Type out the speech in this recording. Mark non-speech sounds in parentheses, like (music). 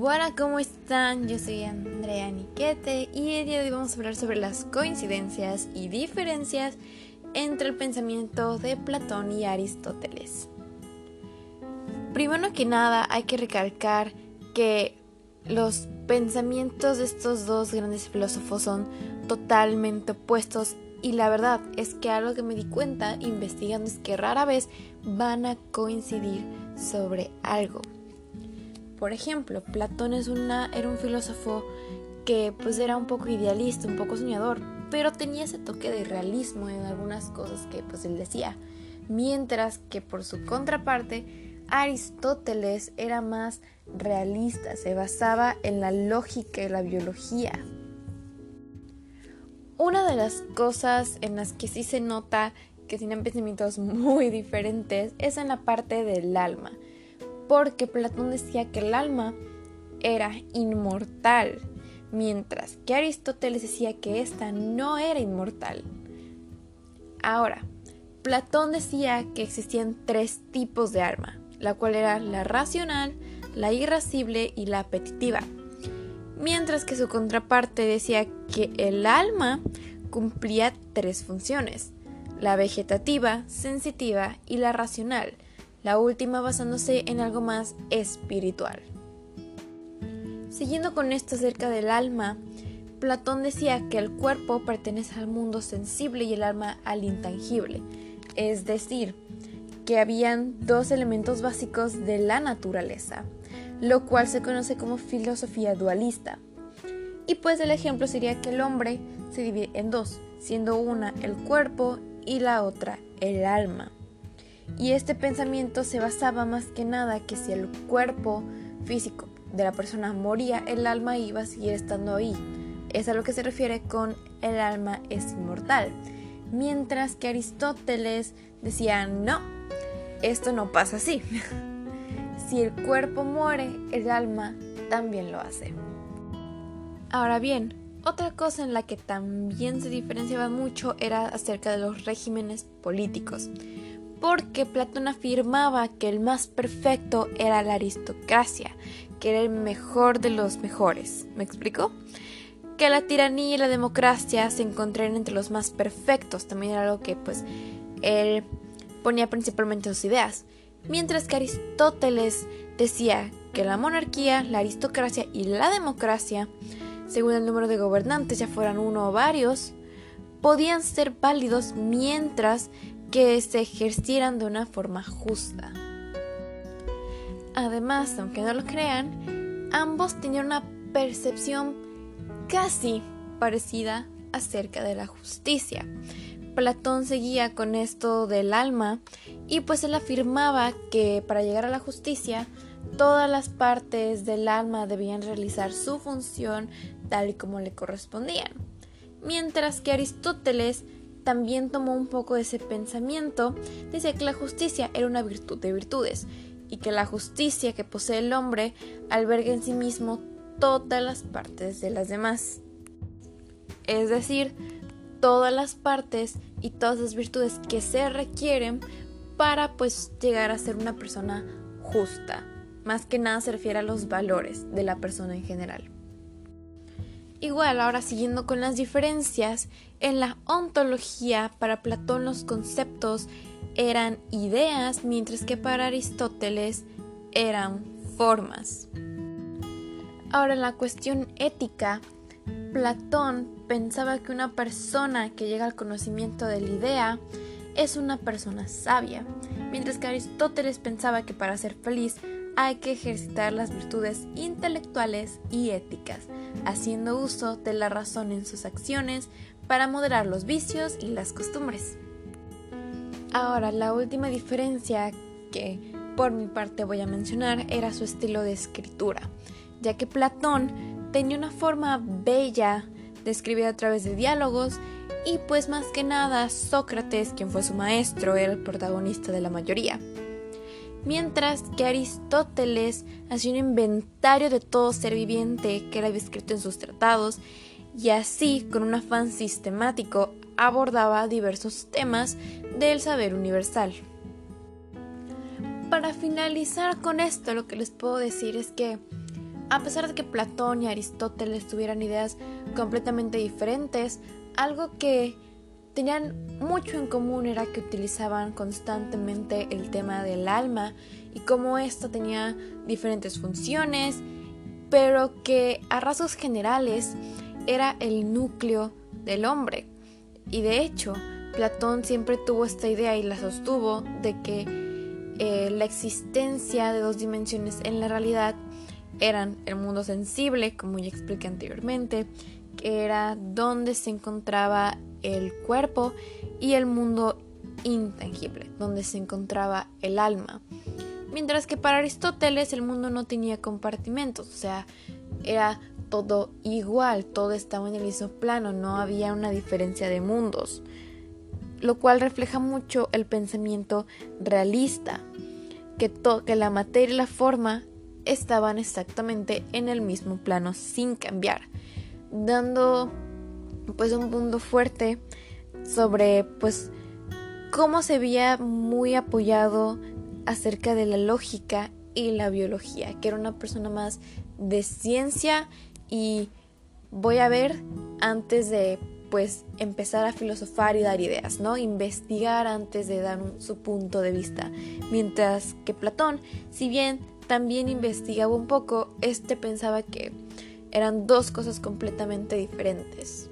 Bueno, ¿cómo están? Yo soy Andrea Niquete y el día de hoy vamos a hablar sobre las coincidencias y diferencias entre el pensamiento de Platón y Aristóteles. Primero que nada hay que recalcar que los pensamientos de estos dos grandes filósofos son totalmente opuestos y la verdad es que algo que me di cuenta investigando es que rara vez van a coincidir sobre algo. Por ejemplo, Platón es una, era un filósofo que pues era un poco idealista, un poco soñador, pero tenía ese toque de realismo en algunas cosas que pues él decía. Mientras que por su contraparte, Aristóteles era más realista, se basaba en la lógica y la biología. Una de las cosas en las que sí se nota que tienen pensamientos (laughs) muy diferentes es en la parte del alma porque Platón decía que el alma era inmortal, mientras que Aristóteles decía que ésta no era inmortal. Ahora, Platón decía que existían tres tipos de alma, la cual era la racional, la irascible y la apetitiva, mientras que su contraparte decía que el alma cumplía tres funciones, la vegetativa, sensitiva y la racional, la última basándose en algo más espiritual. Siguiendo con esto acerca del alma, Platón decía que el cuerpo pertenece al mundo sensible y el alma al intangible, es decir, que habían dos elementos básicos de la naturaleza, lo cual se conoce como filosofía dualista. Y pues el ejemplo sería que el hombre se divide en dos, siendo una el cuerpo y la otra el alma. Y este pensamiento se basaba más que nada que si el cuerpo físico de la persona moría, el alma iba a seguir estando ahí. Es a lo que se refiere con el alma es inmortal. Mientras que Aristóteles decía, no, esto no pasa así. (laughs) si el cuerpo muere, el alma también lo hace. Ahora bien, otra cosa en la que también se diferenciaba mucho era acerca de los regímenes políticos porque Platón afirmaba que el más perfecto era la aristocracia, que era el mejor de los mejores. ¿Me explico? Que la tiranía y la democracia se encontrarían entre los más perfectos, también era algo que pues él ponía principalmente en sus ideas. Mientras que Aristóteles decía que la monarquía, la aristocracia y la democracia, según el número de gobernantes, ya fueran uno o varios, podían ser válidos mientras que se ejercieran de una forma justa. Además, aunque no lo crean, ambos tenían una percepción casi parecida acerca de la justicia. Platón seguía con esto del alma y pues él afirmaba que para llegar a la justicia todas las partes del alma debían realizar su función tal y como le correspondían. Mientras que Aristóteles también tomó un poco de ese pensamiento, decía que la justicia era una virtud de virtudes y que la justicia que posee el hombre alberga en sí mismo todas las partes de las demás. Es decir, todas las partes y todas las virtudes que se requieren para pues llegar a ser una persona justa. Más que nada se refiere a los valores de la persona en general. Igual, ahora siguiendo con las diferencias, en la ontología para Platón los conceptos eran ideas, mientras que para Aristóteles eran formas. Ahora, en la cuestión ética, Platón pensaba que una persona que llega al conocimiento de la idea es una persona sabia, mientras que Aristóteles pensaba que para ser feliz hay que ejercitar las virtudes intelectuales y éticas, haciendo uso de la razón en sus acciones para moderar los vicios y las costumbres. Ahora, la última diferencia que por mi parte voy a mencionar era su estilo de escritura, ya que Platón tenía una forma bella de escribir a través de diálogos y pues más que nada Sócrates, quien fue su maestro, era el protagonista de la mayoría mientras que Aristóteles hacía un inventario de todo ser viviente que era descrito en sus tratados y así, con un afán sistemático, abordaba diversos temas del saber universal. Para finalizar con esto, lo que les puedo decir es que a pesar de que Platón y Aristóteles tuvieran ideas completamente diferentes, algo que tenían mucho en común era que utilizaban constantemente el tema del alma y cómo esto tenía diferentes funciones, pero que a rasgos generales era el núcleo del hombre. Y de hecho, Platón siempre tuvo esta idea y la sostuvo de que eh, la existencia de dos dimensiones en la realidad eran el mundo sensible, como ya expliqué anteriormente, que era donde se encontraba el cuerpo, y el mundo intangible, donde se encontraba el alma. Mientras que para Aristóteles el mundo no tenía compartimentos, o sea, era todo igual, todo estaba en el mismo plano, no había una diferencia de mundos, lo cual refleja mucho el pensamiento realista, que, que la materia y la forma estaban exactamente en el mismo plano sin cambiar, dando pues un punto fuerte sobre pues cómo se veía muy apoyado acerca de la lógica y la biología, que era una persona más de ciencia y voy a ver antes de pues empezar a filosofar y dar ideas, ¿no? Investigar antes de dar su punto de vista. Mientras que Platón, si bien también investigaba un poco, este pensaba que eran dos cosas completamente diferentes.